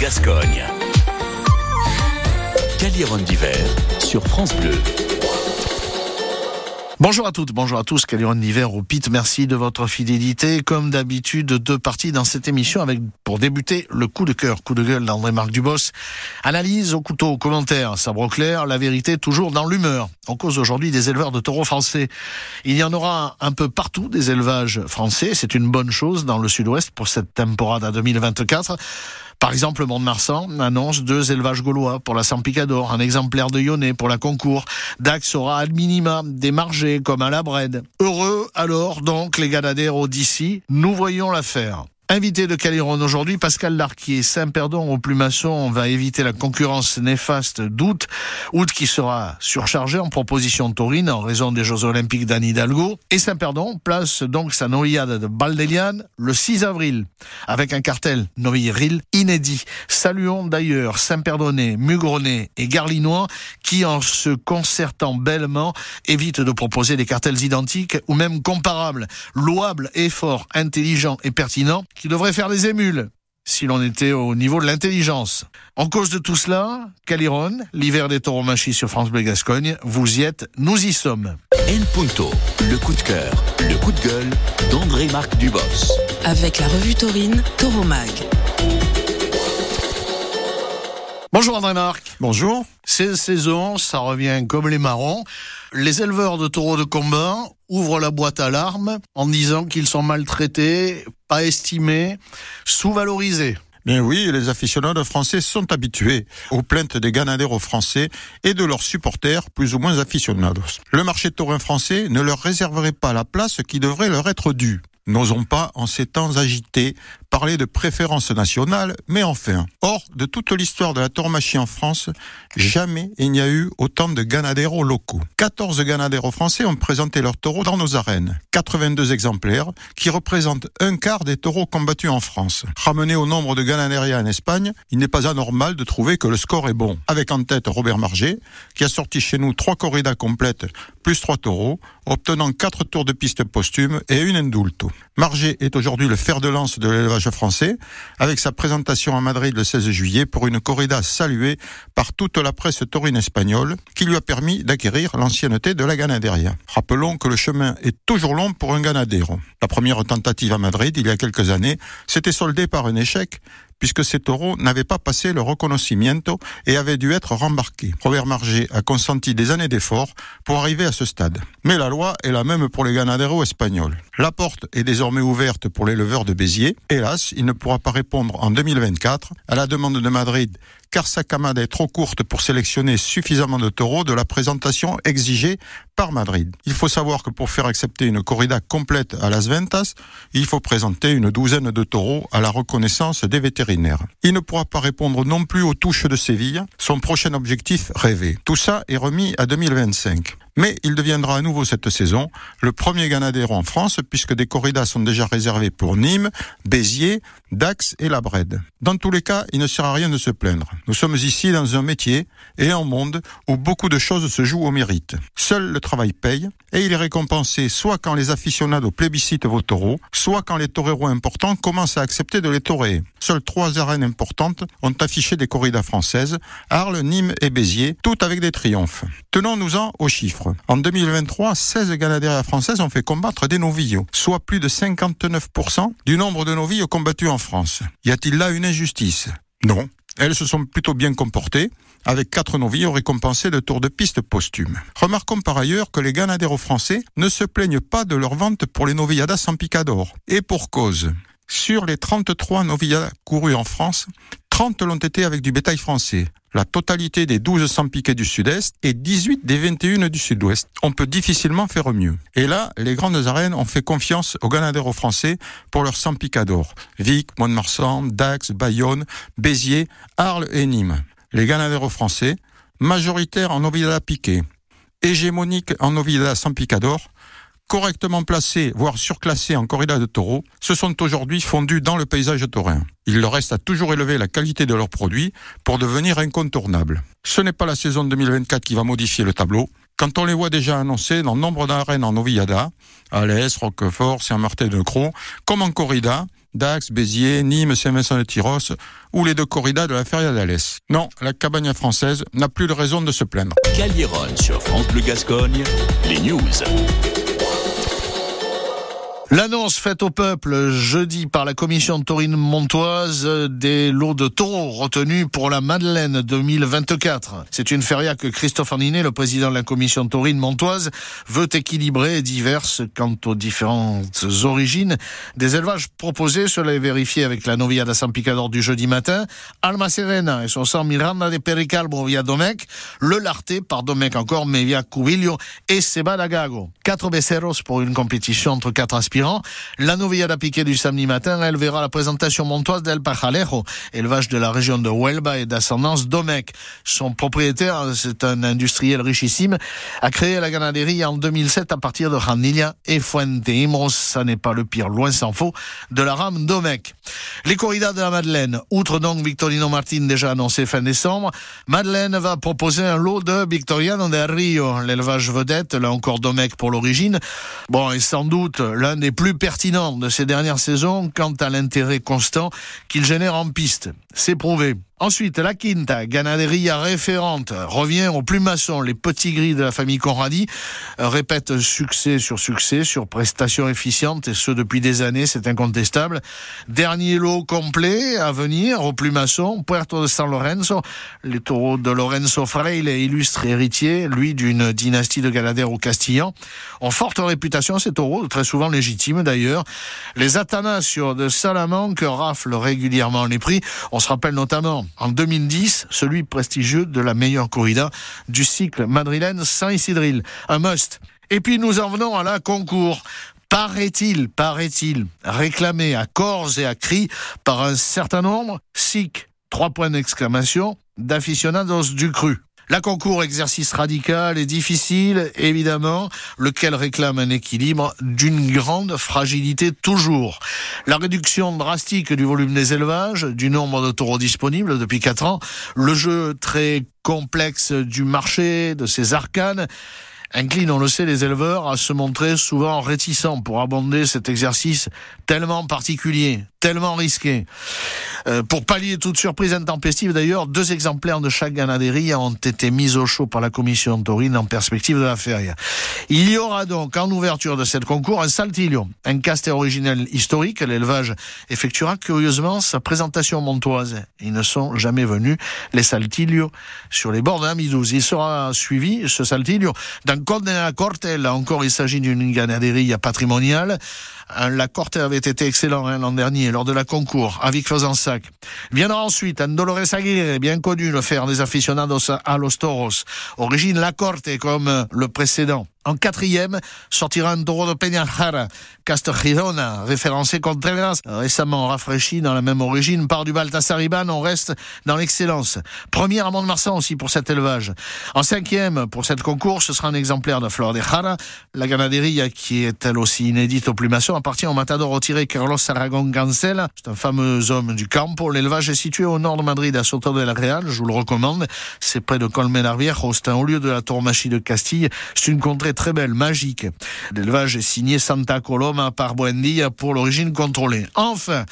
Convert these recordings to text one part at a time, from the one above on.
Gascogne. Caliron d'hiver sur France Bleu. Bonjour à toutes, bonjour à tous, Caliron d'hiver au PIT, merci de votre fidélité. Comme d'habitude, deux parties dans cette émission avec, pour débuter, le coup de cœur, coup de gueule d'André-Marc Dubos. Analyse au couteau, commentaire, sabre clair, la vérité toujours dans l'humeur. On cause aujourd'hui des éleveurs de taureaux français. Il y en aura un peu partout des élevages français, c'est une bonne chose dans le sud-ouest pour cette temporada 2024. Par exemple, Mont-de-Marsan annonce deux élevages gaulois pour la Saint-Picador, un exemplaire de Lyonnais pour la concours. Dax aura al minima des margés comme à la Brède. Heureux alors donc les Ganadero d'ici, nous voyons l'affaire. Invité de Caliron aujourd'hui, Pascal Larquier, Saint-Perdon au Plumasson va éviter la concurrence néfaste d'août, août qui sera surchargé en proposition taurine en raison des Jeux Olympiques d'Anne Hidalgo. Et Saint-Perdon place donc sa noyade de Baldeliane le 6 avril, avec un cartel noyeril inédit. Saluons d'ailleurs Saint-Perdonnais, Mugronais et Garlinois qui, en se concertant bellement, évitent de proposer des cartels identiques ou même comparables. Louable, effort, intelligent et pertinent qui devrait faire des émules si l'on était au niveau de l'intelligence. En cause de tout cela, Caliron, l'hiver des taureaux machis sur France Bleu Gascogne, vous y êtes, nous y sommes. El Punto, le coup de cœur, le coup de gueule d'André-Marc Dubos. Avec la revue taurine Taureau Bonjour André-Marc. Bonjour. Cette saison, ça revient comme les marrons. Les éleveurs de taureaux de combat ouvrent la boîte à larmes en disant qu'ils sont maltraités, pas estimés, sous-valorisés. Bien oui, les aficionados français sont habitués aux plaintes des ganaderos français et de leurs supporters plus ou moins aficionados. Le marché taurin français ne leur réserverait pas la place qui devrait leur être due. N'osons pas, en ces temps agités, parler de préférence nationale, mais enfin. Or, de toute l'histoire de la tauromachie en France, jamais il n'y a eu autant de ganaderos locaux. 14 ganaderos français ont présenté leurs taureaux dans nos arènes. 82 exemplaires, qui représentent un quart des taureaux combattus en France. Ramené au nombre de ganaderia en Espagne, il n'est pas anormal de trouver que le score est bon. Avec en tête Robert Marger, qui a sorti chez nous trois corridas complètes, plus trois taureaux, obtenant quatre tours de piste posthume et une indulto. Marger est aujourd'hui le fer de lance de l'élevage français, avec sa présentation à Madrid le 16 juillet pour une corrida saluée par toute la presse taurine espagnole, qui lui a permis d'acquérir l'ancienneté de la ganaderia. Rappelons que le chemin est toujours long pour un ganadero. La première tentative à Madrid, il y a quelques années, s'était soldée par un échec, puisque ces taureaux n'avaient pas passé le reconocimiento et avaient dû être rembarqués. Robert Marger a consenti des années d'efforts pour arriver à ce stade. Mais la loi est la même pour les ganaderos espagnols. La porte est désormais ouverte pour l'éleveur de Béziers. Hélas, il ne pourra pas répondre en 2024 à la demande de Madrid car sa camada est trop courte pour sélectionner suffisamment de taureaux de la présentation exigée par Madrid. Il faut savoir que pour faire accepter une corrida complète à Las Ventas, il faut présenter une douzaine de taureaux à la reconnaissance des vétérinaires. Il ne pourra pas répondre non plus aux touches de Séville, son prochain objectif rêvé. Tout ça est remis à 2025. Mais il deviendra à nouveau cette saison le premier Ganadero en France puisque des corridas sont déjà réservées pour Nîmes, Béziers, Dax et La Brède. Dans tous les cas, il ne sert à rien de se plaindre. Nous sommes ici dans un métier et un monde où beaucoup de choses se jouent au mérite. Seul le travail paye et il est récompensé soit quand les aficionados plébiscitent vos taureaux, soit quand les toreros importants commencent à accepter de les torer. Seules trois arènes importantes ont affiché des corridas françaises, Arles, Nîmes et Béziers, toutes avec des triomphes. Tenons-nous-en aux chiffres. En 2023, 16 Ganaderia françaises ont fait combattre des novillos, soit plus de 59% du nombre de novilles combattus en France. Y a-t-il là une injustice? Non. Elles se sont plutôt bien comportées, avec quatre novilles récompensés de tours de piste posthumes. Remarquons par ailleurs que les ganaderos français ne se plaignent pas de leur vente pour les novilladas sans picador. Et pour cause. Sur les 33 novilladas courus en France, 30 l'ont été avec du bétail français, la totalité des 12 sans piquets du sud-est et 18 des 21 du sud-ouest. On peut difficilement faire mieux. Et là, les grandes arènes ont fait confiance aux ganaderos français pour leurs 100 picadors. Vic, Mont-de-Marsan, Dax, Bayonne, Béziers, Arles et Nîmes. Les ganaderos français, majoritaires en novillada piqué, hégémoniques en novillada sans picador, correctement placés, voire surclassés en corrida de taureaux, se sont aujourd'hui fondus dans le paysage taurin. Il leur reste à toujours élever la qualité de leurs produits pour devenir incontournables. Ce n'est pas la saison 2024 qui va modifier le tableau. Quand on les voit déjà annoncés dans nombre d'arènes en Novillada, Alès, Roquefort, Saint-Martin de Croix, comme en corrida, Dax, Béziers, Nîmes, Saint-Vincent-de-Tyros ou les deux corridas de la Feria d'Alès. Non, la Cabane française n'a plus de raison de se plaindre. Calieron sur France Bleu Gascogne, les news. L'annonce faite au peuple jeudi par la commission taurine montoise des lots de taureaux retenus pour la Madeleine 2024. C'est une feria que Christophe Arninet, le président de la commission taurine montoise, veut équilibrer et diverse quant aux différentes origines des élevages proposés. Cela est vérifié avec la novia de San Picador du jeudi matin. Alma Serena et son sang Miranda de Pericalbo via Domecq, le Larté par Domecq encore, mais via Cubillo et Seba Gago. Quatre beceros pour une compétition entre quatre aspirants la novillada piquée du samedi matin, elle verra la présentation montoise d'El Pajalejo, élevage de la région de Huelva et d'ascendance Domecq. Son propriétaire, c'est un industriel richissime, a créé la ganaderie en 2007 à partir de Janilla et Fuente Imros. Ça n'est pas le pire, loin s'en faut, de la rame Domecq. Les corridas de la Madeleine, outre donc Victorino Martin déjà annoncé fin décembre, Madeleine va proposer un lot de Victoriano del Rio, l'élevage vedette, là encore Domecq pour l'origine. Bon, et sans doute l'un des plus pertinents de ces dernières saisons quant à l'intérêt constant qu'il génère en piste. C'est prouvé. Ensuite, la Quinta, ganaderia référente, revient au plus maçon. Les petits gris de la famille Conradi répètent succès sur succès, sur prestations efficientes, et ce depuis des années, c'est incontestable. Dernier lot complet à venir au plus maçon, Puerto de San Lorenzo, les taureaux de Lorenzo Fraile, illustre héritier, lui d'une dynastie de ganadères au Castillan, ont forte réputation ces taureaux, très souvent légitimes d'ailleurs. Les Atanasio de Salamanque raflent régulièrement les prix. On se rappelle notamment en 2010, celui prestigieux de la meilleure corrida du cycle madrilène Saint-Isidril. Un must. Et puis nous en venons à la concours paraît-il, paraît-il, réclamé à corps et à cris par un certain nombre, SIC, trois points d'exclamation, d'aficionados du cru. La concours exercice radical et difficile, évidemment, lequel réclame un équilibre d'une grande fragilité toujours? La réduction drastique du volume des élevages, du nombre de taureaux disponibles depuis quatre ans, le jeu très complexe du marché, de ses arcanes, incline, on le sait, les éleveurs à se montrer souvent réticents pour abonder cet exercice tellement particulier, tellement risqué. Euh, pour pallier toute surprise intempestive, d'ailleurs, deux exemplaires de chaque ganaderie ont été mis au chaud par la commission taurine en perspective de la feria. Il y aura donc, en ouverture de cette concours, un saltillo, un caster originel historique. L'élevage effectuera curieusement sa présentation montoise. Ils ne sont jamais venus, les saltillos, sur les bords d'un Midouze. Il sera suivi, ce saltillo, d'un de la Corte. Là encore, il s'agit d'une ganaderie patrimoniale. La Corte avait été excellent hein, l'an dernier lors de la concours avec Fezensac. Viendra ensuite un Dolores Aguirre, bien connu, le fer des aficionados a los toros. Origine La Corte comme le précédent. En quatrième, sortira un taureau de Peñajara, Girona, référencé Contreras, récemment rafraîchi dans la même origine par du Baltasariban, on reste dans l'excellence. Première à Mont-de-Marsan aussi pour cet élevage. En cinquième, pour cette concours, ce sera un exemplaire de Flor de Jara, la ganaderie qui est elle aussi inédite au plumaçon, appartient au matador retiré Carlos Aragon Gancel, c'est un fameux homme du campo. L'élevage est situé au nord de Madrid, à Soto de la Real, je vous le recommande, c'est près de Colmenar Viejo, c'est un haut lieu de la Tourmachie de Castille, c'est une contrée très belle, magique. L'élevage est signé Santa Coloma par Buendia pour l'origine contrôlée. Enfin,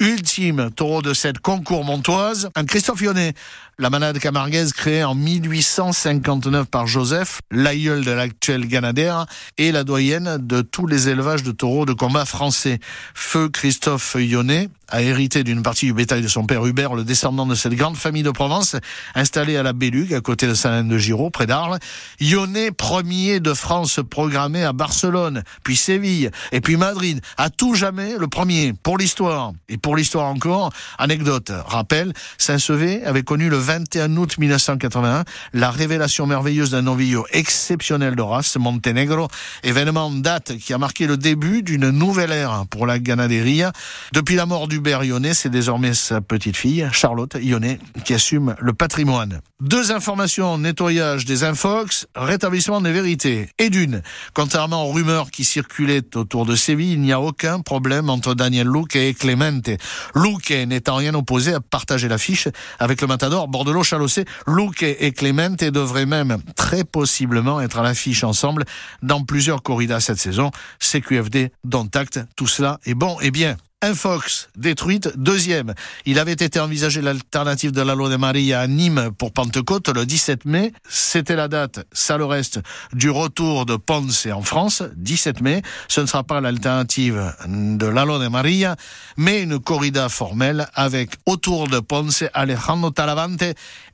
ultime taureau de cette concours montoise, un Christophe Yonnet, la manade camarguaise créée en 1859 par Joseph, l'aïeul de l'actuel Ganadère et la doyenne de tous les élevages de taureaux de combat français. Feu Christophe Yonnet a hérité d'une partie du bétail de son père Hubert, le descendant de cette grande famille de Provence, installée à la Bélugue, à côté de Saint-Lain-de-Giraud, près d'Arles. Yonnet, premier de France programmé à Barcelone, puis Séville, et puis Madrid. À tout jamais, le premier, pour l'histoire. Et pour l'histoire encore, anecdote, rappel, Saint-Sevé avait connu le 21 août 1981 la révélation merveilleuse d'un novillo exceptionnel de race, Montenegro, événement date qui a marqué le début d'une nouvelle ère pour la ganaderia. Depuis la mort d'Hubert Yonnet, c'est désormais sa petite fille, Charlotte Yonnet, qui assume le patrimoine. Deux informations, nettoyage des infox, rétablissement des vérités. Et d'une, contrairement aux rumeurs qui circulaient autour de Séville, il n'y a aucun problème entre Daniel Luque et Clemente. Luque n'étant rien opposé à partager l'affiche avec le matador Bordelot Chalossé, Luque et Clemente devraient même très possiblement être à l'affiche ensemble dans plusieurs corridas cette saison. CQFD, Dontact, tout cela est bon et bien. Infox, détruite, deuxième. Il avait été envisagé l'alternative de la loi de Maria à Nîmes pour Pentecôte le 17 mai. C'était la date, ça le reste, du retour de Ponce en France, 17 mai. Ce ne sera pas l'alternative de la loi de Maria, mais une corrida formelle avec autour de Ponce Alejandro Talavante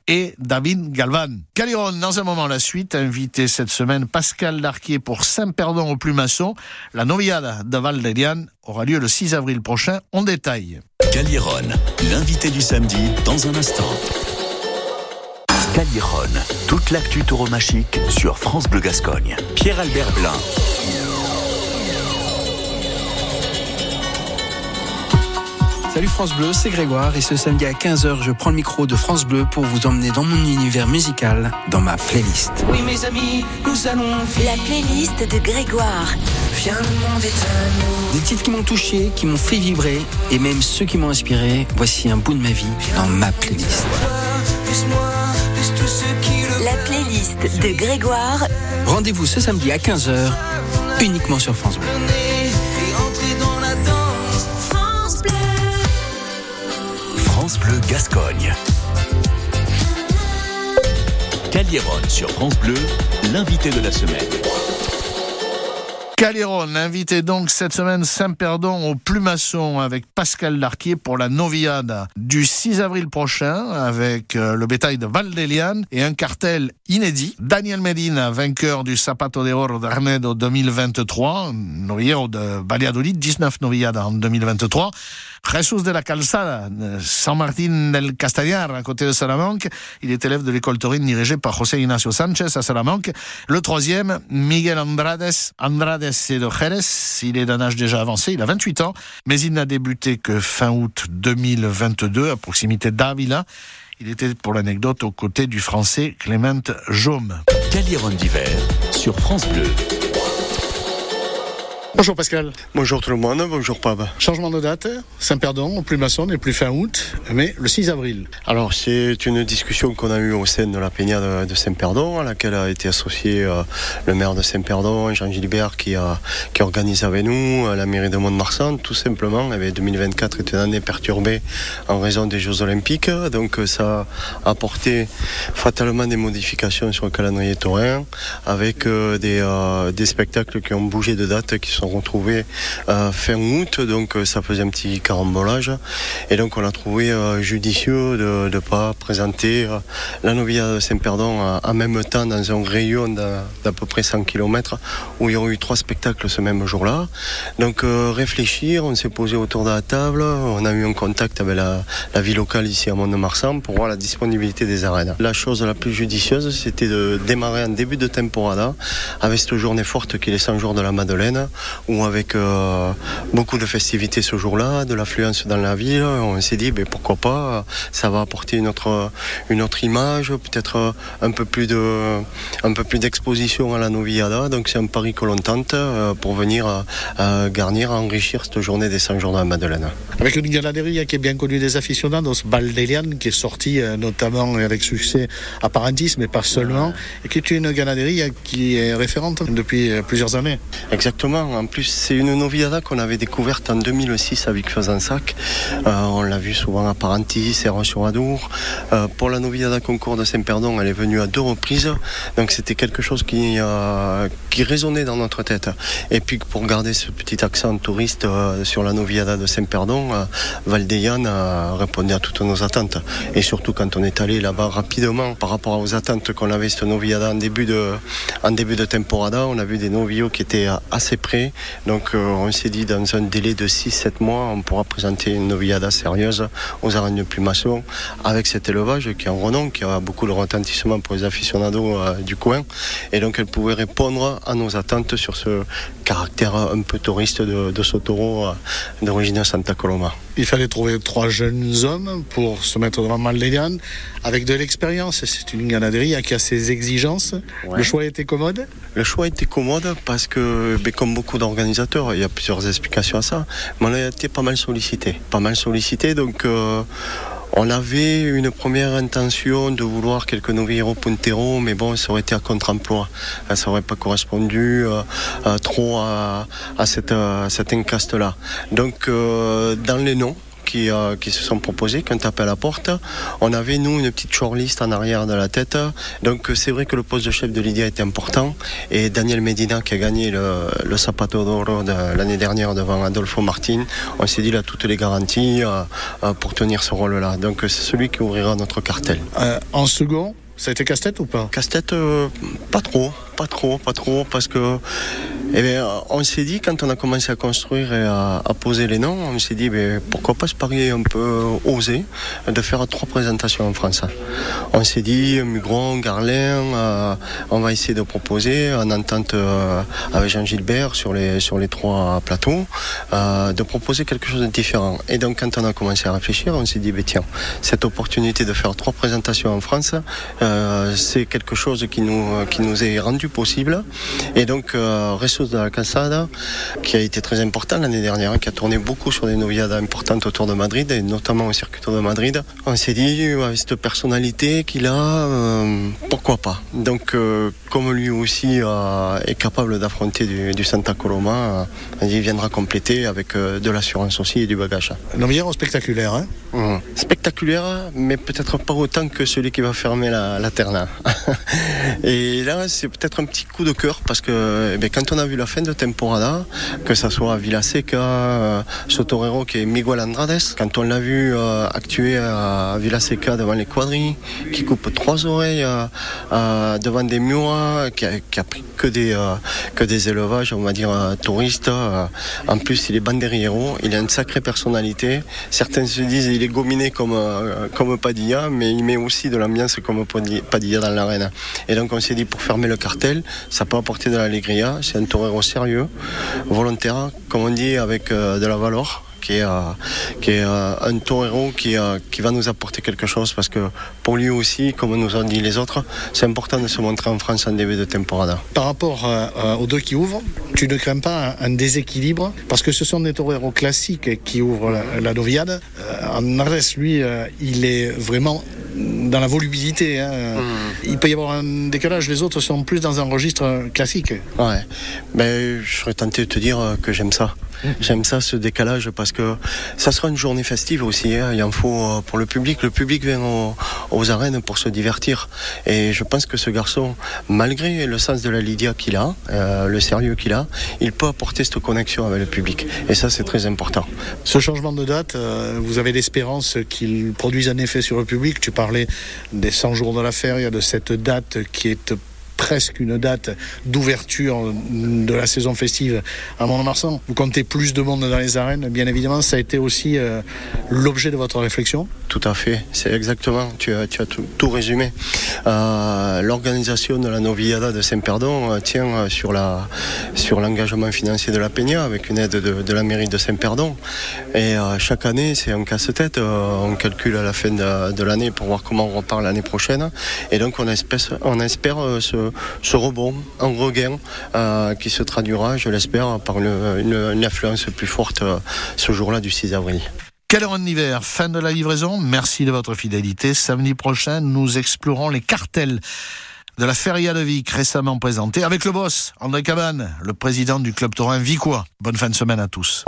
et David Galvan. Caliron, dans un moment la suite, invité cette semaine Pascal Larquier pour Saint-Perdon au Plumasson. La noviade de Valdériane aura lieu le 6 avril prochain. En détail. Caliron, l'invité du samedi dans un instant. Caliron, toute l'actu tauromachique sur France Bleu Gascogne. Pierre-Albert Blin. Salut France Bleu, c'est Grégoire et ce samedi à 15h, je prends le micro de France Bleu pour vous emmener dans mon univers musical, dans ma playlist. Oui mes amis, nous allons La playlist de Grégoire. Viens le monde est à nous. Des titres qui m'ont touché, qui m'ont fait vibrer et même ceux qui m'ont inspiré. Voici un bout de ma vie dans ma playlist. La playlist de Grégoire Rendez-vous ce samedi à 15h, uniquement sur France Bleu. Gascogne. Caliron sur France Bleu, l'invité de la semaine. Caliron, invité donc cette semaine Saint-Perdon au Plumasson avec Pascal Larquier pour la Noviade du 6 avril prochain avec euh, le bétail de Valdelian et un cartel inédit. Daniel Medina, vainqueur du Zapato de Oro d'Arnedo 2023, novillero de Valladolid, 19 novillades en 2023. Jesus de la Calzada, San Martín del Castellar, à côté de Salamanque. Il est élève de l'école taurine dirigée par José Ignacio Sanchez à Salamanque. Le troisième, Miguel Andrades. Andrades, Jerez. Il est d'un âge déjà avancé. Il a 28 ans, mais il n'a débuté que fin août 2022 à proximité d'Avila. Il était, pour l'anecdote, aux côtés du français Clément Jaume. D'hiver sur France Bleu. Bonjour Pascal. Bonjour tout le monde, bonjour Pab. Changement de date, Saint-Perdon, au Plumasson n'est plus fin août, mais le 6 avril. Alors c'est une discussion qu'on a eue au sein de la Peña de, Saint-Perdon, à laquelle a été associé euh, le maire de Saint-Perdon, Jean Gilbert, qui, a, qui organise avec nous, euh, la mairie de Mont-de-Marsan, tout simplement. Eh bien, 2024 est une année perturbée en raison des Jeux Olympiques, donc euh, ça a apporté fatalement des modifications sur le calendrier taurin, avec euh, des, euh, des spectacles qui ont bougé de date, qui sont retrouvés euh, fin août, donc euh, ça faisait un petit carambolage. Et donc on a trouvé euh, judicieux de ne pas présenter la novia Saint-Perdon en même temps dans un rayon d'à peu près 100 km où il y aurait eu trois spectacles ce même jour-là. Donc réfléchir, on s'est posé autour de la table, on a eu un contact avec la, la vie locale ici à Mont-de-Marsan pour voir la disponibilité des arènes. La chose la plus judicieuse, c'était de démarrer en début de temporada avec cette journée forte qui est les 100 jours de la Madeleine, où avec euh, beaucoup de festivités ce jour-là, de l'affluence dans la ville, on s'est dit ben, pourquoi pas, ça va apporter une autre, une autre image, peut-être euh, un peu plus de, un peu plus d'exposition à la Noviada. Donc c'est un pari que l'on tente euh, pour venir garnir, enrichir cette journée des 100 jours de la Madeleine. Avec une ganaderie qui est bien connue des aficionados, Baldelian, qui est sortie notamment avec succès à Parentis, mais pas seulement, et qui est une ganaderie euh, qui est référente depuis plusieurs années. Exactement. En plus, c'est une Noviada qu'on avait découverte en 2006 avec Faisansac. Euh, on l'a vu souvent à Parentis et Roche-sur-Adour. Euh, pour la Noviada Concours de Saint-Perdon, elle est venue à deux reprises. Donc c'était quelque chose qui, euh, qui résonnait dans notre tête. Et puis pour garder ce petit accent touriste euh, sur la Noviada de Saint-Perdon, Valdéyan a répondu à toutes nos attentes. Et surtout quand on est allé là-bas rapidement par rapport aux attentes qu'on avait cette Noviada en début de, en début de temporada, on a vu des novios qui étaient assez près. Donc euh, on s'est dit dans un délai de 6-7 mois, on pourra présenter une noviada sérieuse aux arènes de Plumasson avec cet élevage qui est en renom, qui a beaucoup de retentissement pour les aficionados euh, du coin. Et donc elle pouvait répondre à nos attentes sur ce caractère un peu touriste de, de ce taureau euh, d'origine Santa Coloma. Il fallait trouver trois jeunes hommes pour se mettre devant Baldelian avec de l'expérience. C'est une ganaderie qui a ses exigences. Ouais. Le choix été commode. Le choix était commode parce que, ben, comme beaucoup d'organisateurs, il y a plusieurs explications à ça, mais on a été pas mal sollicité. Pas mal sollicité, donc euh, On avait une première intention de vouloir quelques novilleros punteros, mais bon, ça aurait été à contre-emploi. Euh, Ça aurait pas correspondu euh, euh, trop à, à cette, euh, cet encaste-là. Donc, euh, dans les noms, qui, euh, qui se sont proposés, quand on tape à la porte. On avait, nous, une petite shortlist en arrière de la tête. Donc, euh, c'est vrai que le poste de chef de Lydia était important. Et Daniel Medina, qui a gagné le, le Zapato d'Oro de l'année dernière devant Adolfo Martin, on s'est dit, il a toutes les garanties euh, pour tenir ce rôle-là. Donc, c'est celui qui ouvrira notre cartel. Euh, en second, ça a été casse-tête ou pas? Casse-tête, euh, pas trop, pas trop, pas trop, parce que eh bien, on s'est dit, quand on a commencé à construire et à, poser les noms, on s'est dit, ben, pourquoi pas se parier un peu osé de faire trois présentations en France. On s'est dit, Mugron, Garlin, euh, on va essayer de proposer, en entente euh, avec Jean Gilbert sur les, trois plateaux, euh, de proposer quelque chose de différent. Et donc, quand on a commencé à réfléchir, on s'est dit, ben, tiens, cette opportunité de faire trois présentations en France, euh, c'est quelque chose qui nous, qui est rendu possible. Et donc, euh, De la Calçada, qui a été très important l'année dernière, hein, qui a tourné beaucoup sur des noviades importantes autour de Madrid, et notamment au circuit de Madrid, on s'est dit, avec cette personnalité qu'il a, euh, pourquoi pas Donc, euh, comme lui aussi euh, est capable d'affronter du, du Santa Coloma, euh, il viendra compléter avec euh, de l'assurance aussi et du bagage. Novillero spectaculaire, hein Mmh. Spectaculaire, mais peut-être pas autant que celui qui va fermer la, la Terna. Et là, c'est peut-être un petit coup de cœur parce que eh bien, quand on a vu la fin de temporada, que ça soit Villaseca, euh, ce torero qui est Miguel Andrades, quand on l'a vu euh, actuer à Villaseca devant les quadrilles, qui coupe trois oreilles euh, devant des Miura, qui a, pris que des, que des élevages, on va dire, touristes. en plus, il est banderiero, il a une sacrée personnalité. Certains se disent il est gominé comme, comme Padilla, mais il met aussi de l'ambiance comme Padi- Padilla dans l'arène. Et donc on s'est dit pour fermer le cartel, ça peut apporter de l'allégria. C'est un torero sérieux, volontaire, comme on dit, avec euh, de la valeur. Qui est, euh, euh, un torero qui, va nous apporter quelque chose parce que pour lui aussi, comme nous ont dit les autres, c'est important de se montrer en France en début de temporada. Par rapport aux deux qui ouvrent, tu ne crains pas un, déséquilibre? Parce que ce sont des toreros classiques qui ouvrent la, la novillade. Euh, Andrades, lui, il est vraiment dans la volubilité. hein. Il peut y avoir un décalage. Les autres sont plus dans un registre classique. Ouais, ben, je serais tenté de te dire que j'aime ça. J'aime ça, ce décalage, parce que ça sera une journée festive aussi. hein. Il en faut euh, pour le public. Le public vient au- aux arènes pour se divertir. Et je pense que ce garçon, malgré le sens de la Lydia qu'il a, euh, le sérieux qu'il a, il peut apporter cette connexion avec le public. Et ça, c'est très important. Ce changement de date, euh, vous avez l'espérance qu'il produise un effet sur le public. Tu parlais des 100 jours de la feria, de cette date qui est presque une date d'ouverture de la saison festive à Mont-de-Marsan. Vous comptez plus de monde dans les arènes, bien évidemment. Ça a été aussi euh, l'objet de votre réflexion. Tout à fait, c'est exactement, tu as, tout, résumé. Euh, L'organisation de la Novillada de Saint-Perdon euh, tient sur l'engagement financier de la Peña avec une aide de, la mairie de Saint-Perdon. Et chaque année, c'est un casse-tête. On calcule à la fin de, l'année pour voir comment on repart l'année prochaine. Et donc, on espère, on espère euh, ce, rebond, un regain euh, qui se traduira, je l'espère, par une, une, une influence plus forte euh, ce jour-là du 6 avril. Heure en hiver, fin de la livraison? Merci de votre fidélité. Samedi prochain, nous explorons les cartels de la Feria de Vic récemment présentée avec le boss, André Cabane, le président du club taurin Vicois. Bonne fin de semaine à tous.